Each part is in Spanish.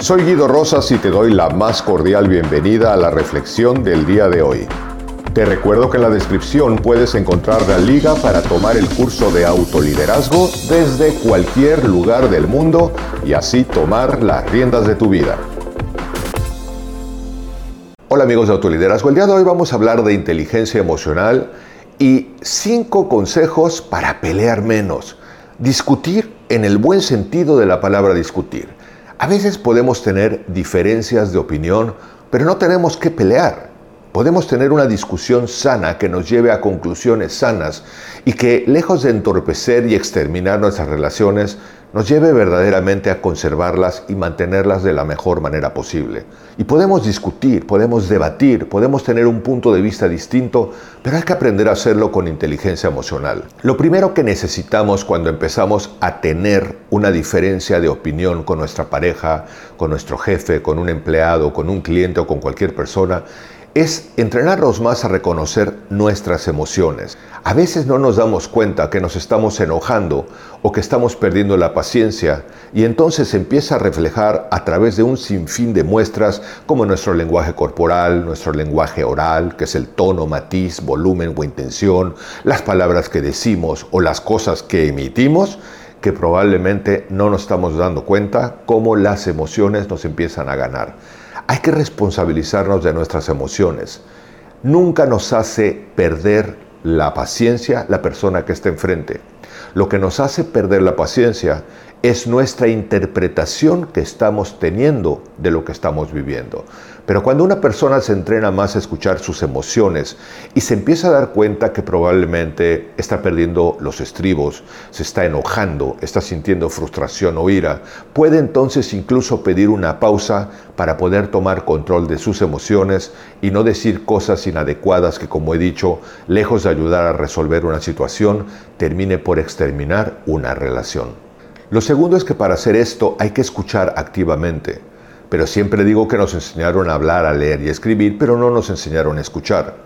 Soy Guido Rosas y te doy la más cordial bienvenida a la reflexión del día de hoy. Te recuerdo que en la descripción puedes encontrar la liga para tomar el curso de autoliderazgo desde cualquier lugar del mundo y así tomar las riendas de tu vida. Hola amigos de autoliderazgo, el día de hoy vamos a hablar de inteligencia emocional y cinco consejos para pelear menos. Discutir en el buen sentido de la palabra discutir. A veces podemos tener diferencias de opinión, pero no tenemos que pelear. Podemos tener una discusión sana que nos lleve a conclusiones sanas y que, lejos de entorpecer y exterminar nuestras relaciones, nos lleve verdaderamente a conservarlas y mantenerlas de la mejor manera posible. Y podemos discutir, podemos debatir, podemos tener un punto de vista distinto, pero hay que aprender a hacerlo con inteligencia emocional. Lo primero que necesitamos cuando empezamos a tener una diferencia de opinión con nuestra pareja, con nuestro jefe, con un empleado, con un cliente o con cualquier persona, es entrenarnos más a reconocer nuestras emociones. A veces no nos damos cuenta que nos estamos enojando o que estamos perdiendo la paciencia y entonces empieza a reflejar a través de un sinfín de muestras como nuestro lenguaje corporal, nuestro lenguaje oral, que es el tono, matiz, volumen o intención, las palabras que decimos o las cosas que emitimos que probablemente no nos estamos dando cuenta cómo las emociones nos empiezan a ganar. Hay que responsabilizarnos de nuestras emociones. Nunca nos hace perder la paciencia la persona que está enfrente. Lo que nos hace perder la paciencia es nuestra interpretación que estamos teniendo de lo que estamos viviendo. Pero cuando una persona se entrena más a escuchar sus emociones y se empieza a dar cuenta que probablemente está perdiendo los estribos, se está enojando, está sintiendo frustración o ira, puede entonces incluso pedir una pausa para poder tomar control de sus emociones y no decir cosas inadecuadas que, como he dicho, lejos de ayudar a resolver una situación, termine por exterminar una relación. Lo segundo es que para hacer esto hay que escuchar activamente. Pero siempre digo que nos enseñaron a hablar, a leer y escribir, pero no nos enseñaron a escuchar.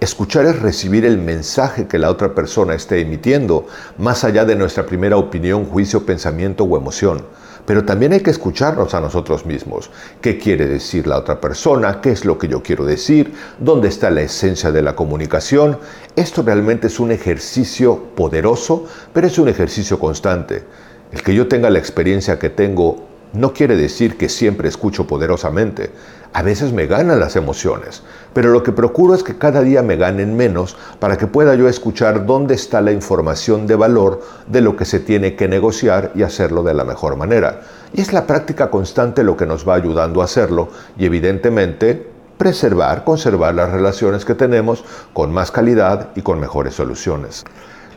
Escuchar es recibir el mensaje que la otra persona esté emitiendo, más allá de nuestra primera opinión, juicio, pensamiento o emoción. Pero también hay que escucharnos a nosotros mismos. ¿Qué quiere decir la otra persona? ¿Qué es lo que yo quiero decir? ¿Dónde está la esencia de la comunicación? Esto realmente es un ejercicio poderoso, pero es un ejercicio constante. El que yo tenga la experiencia que tengo no quiere decir que siempre escucho poderosamente. A veces me ganan las emociones, pero lo que procuro es que cada día me ganen menos para que pueda yo escuchar dónde está la información de valor de lo que se tiene que negociar y hacerlo de la mejor manera. Y es la práctica constante lo que nos va ayudando a hacerlo y evidentemente preservar, conservar las relaciones que tenemos con más calidad y con mejores soluciones.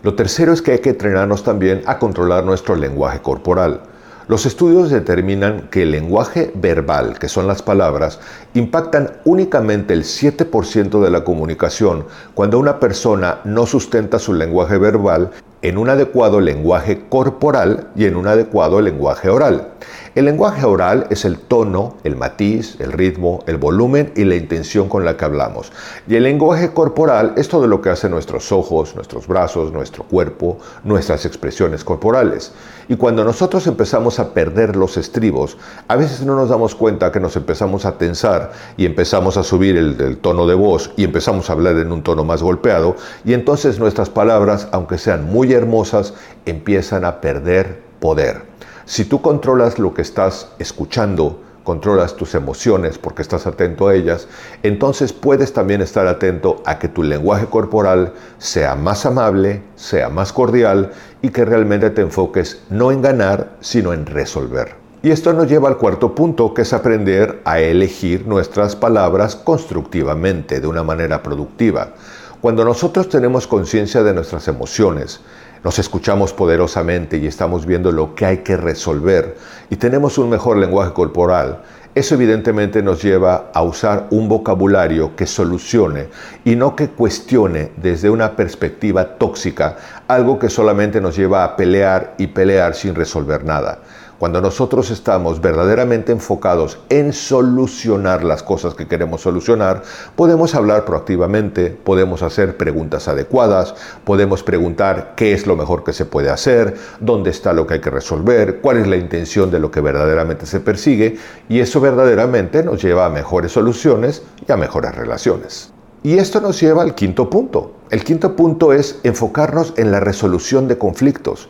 Lo tercero es que hay que entrenarnos también a controlar nuestro lenguaje corporal. Los estudios determinan que el lenguaje verbal, que son las palabras, impactan únicamente el 7% de la comunicación cuando una persona no sustenta su lenguaje verbal en un adecuado lenguaje corporal y en un adecuado lenguaje oral. El lenguaje oral es el tono, el matiz, el ritmo, el volumen y la intención con la que hablamos. Y el lenguaje corporal es todo lo que hacen nuestros ojos, nuestros brazos, nuestro cuerpo, nuestras expresiones corporales. Y cuando nosotros empezamos a perder los estribos, a veces no nos damos cuenta que nos empezamos a tensar y empezamos a subir el, el tono de voz y empezamos a hablar en un tono más golpeado y entonces nuestras palabras, aunque sean muy hermosas, empiezan a perder poder. Si tú controlas lo que estás escuchando, controlas tus emociones porque estás atento a ellas, entonces puedes también estar atento a que tu lenguaje corporal sea más amable, sea más cordial y que realmente te enfoques no en ganar, sino en resolver. Y esto nos lleva al cuarto punto, que es aprender a elegir nuestras palabras constructivamente, de una manera productiva. Cuando nosotros tenemos conciencia de nuestras emociones, nos escuchamos poderosamente y estamos viendo lo que hay que resolver y tenemos un mejor lenguaje corporal, eso evidentemente nos lleva a usar un vocabulario que solucione y no que cuestione desde una perspectiva tóxica algo que solamente nos lleva a pelear y pelear sin resolver nada. Cuando nosotros estamos verdaderamente enfocados en solucionar las cosas que queremos solucionar, podemos hablar proactivamente, podemos hacer preguntas adecuadas, podemos preguntar qué es lo mejor que se puede hacer, dónde está lo que hay que resolver, cuál es la intención de lo que verdaderamente se persigue, y eso verdaderamente nos lleva a mejores soluciones y a mejores relaciones. Y esto nos lleva al quinto punto. El quinto punto es enfocarnos en la resolución de conflictos.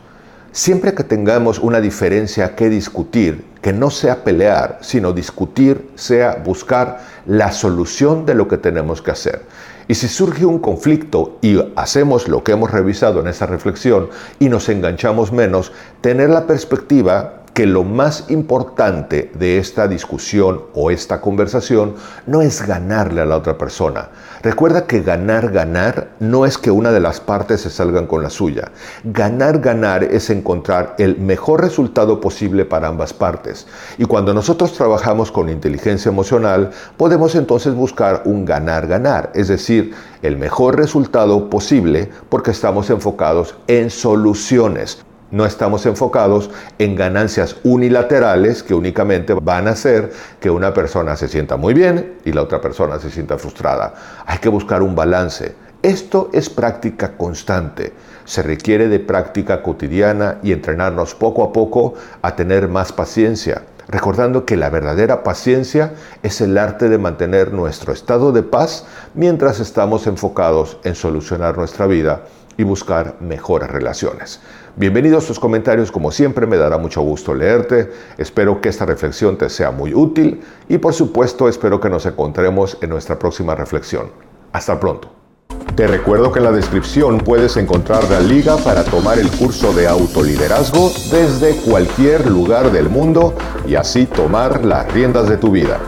Siempre que tengamos una diferencia que discutir, que no sea pelear, sino discutir, sea buscar la solución de lo que tenemos que hacer. Y si surge un conflicto y hacemos lo que hemos revisado en esa reflexión y nos enganchamos menos, tener la perspectiva que lo más importante de esta discusión o esta conversación no es ganarle a la otra persona. Recuerda que ganar, ganar no es que una de las partes se salgan con la suya. Ganar, ganar es encontrar el mejor resultado posible para ambas partes. Y cuando nosotros trabajamos con inteligencia emocional, podemos entonces buscar un ganar, ganar, es decir, el mejor resultado posible porque estamos enfocados en soluciones no estamos enfocados en ganancias unilaterales que únicamente van a hacer que una persona se sienta muy bien y la otra persona se sienta frustrada. Hay que buscar un balance. Esto es práctica constante. Se requiere de práctica cotidiana y entrenarnos poco a poco a tener más paciencia, recordando que la verdadera paciencia es el arte de mantener nuestro estado de paz mientras estamos enfocados en solucionar nuestra vida y buscar mejores relaciones. Bienvenidos a tus comentarios, como siempre me dará mucho gusto leerte, espero que esta reflexión te sea muy útil y por supuesto espero que nos encontremos en nuestra próxima reflexión. Hasta pronto. Te recuerdo que en la descripción puedes encontrar la liga para tomar el curso de autoliderazgo desde cualquier lugar del mundo y así tomar las riendas de tu vida.